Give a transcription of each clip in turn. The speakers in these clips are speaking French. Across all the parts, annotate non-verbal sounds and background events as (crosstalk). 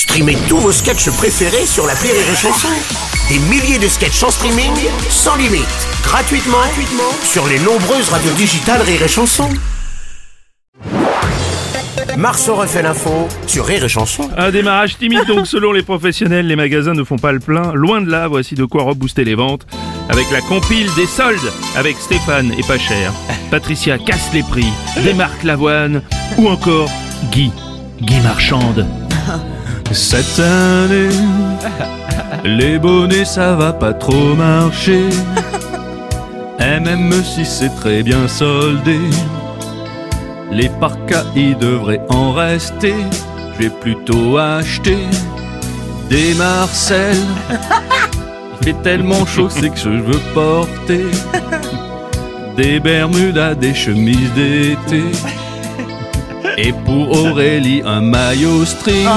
Streamez tous vos sketchs préférés sur la Rire et Chanson. Des milliers de sketchs en streaming, sans limite, gratuitement, gratuitement sur les nombreuses radios digitales Rire et Chanson. Marceau refait l'info sur Rire et Chanson. Un démarrage timide donc selon les professionnels, les magasins ne font pas le plein. Loin de là, voici de quoi rebooster les ventes. Avec la compile des soldes, avec Stéphane et pas cher. Patricia casse les prix, démarque l'avoine, ou encore Guy, Guy Marchande. Cette année, les bonnets ça va pas trop marcher. Et même si c'est très bien soldé, les parkas y devraient en rester. Je plutôt acheter des Marcel. Il fait tellement chaud, c'est que je veux porter des Bermudas, des chemises d'été. Et pour Aurélie, un maillot string.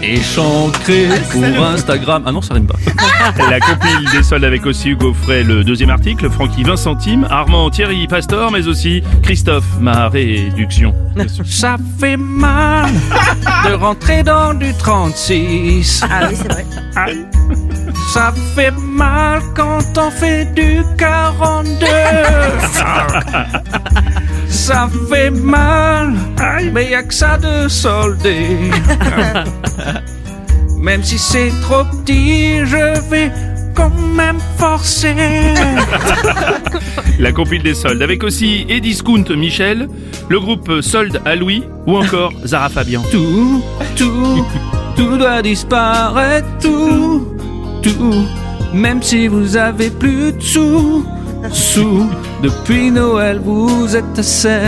Échancré pour Instagram. Ah non, ça rime pas. (laughs) La compile des soldes avec aussi Hugo Frey, le deuxième article, Francky 20 centimes, Armand Thierry Pastor, mais aussi Christophe, ma réduction. Ça fait mal de rentrer dans du 36. Ah oui, c'est vrai. Ça fait mal quand on fait du 42. (laughs) Ça fait mal, mais y a que ça de soldé. (laughs) Même si c'est trop petit, je vais quand même forcer. (laughs) La compile des soldes avec aussi Ediscount Michel, le groupe Solde à Louis ou encore Zara Fabian. Tout, tout, tout doit disparaître, tout, tout. Même si vous avez plus de sous, sous. Depuis Noël, vous êtes sec.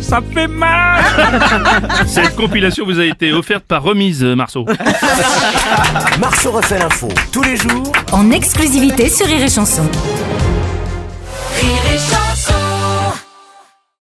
Ça fait mal. (laughs) Cette compilation vous a été offerte par Remise Marceau. Marceau refait l'info tous les jours En exclusivité sur Rire et Chanson.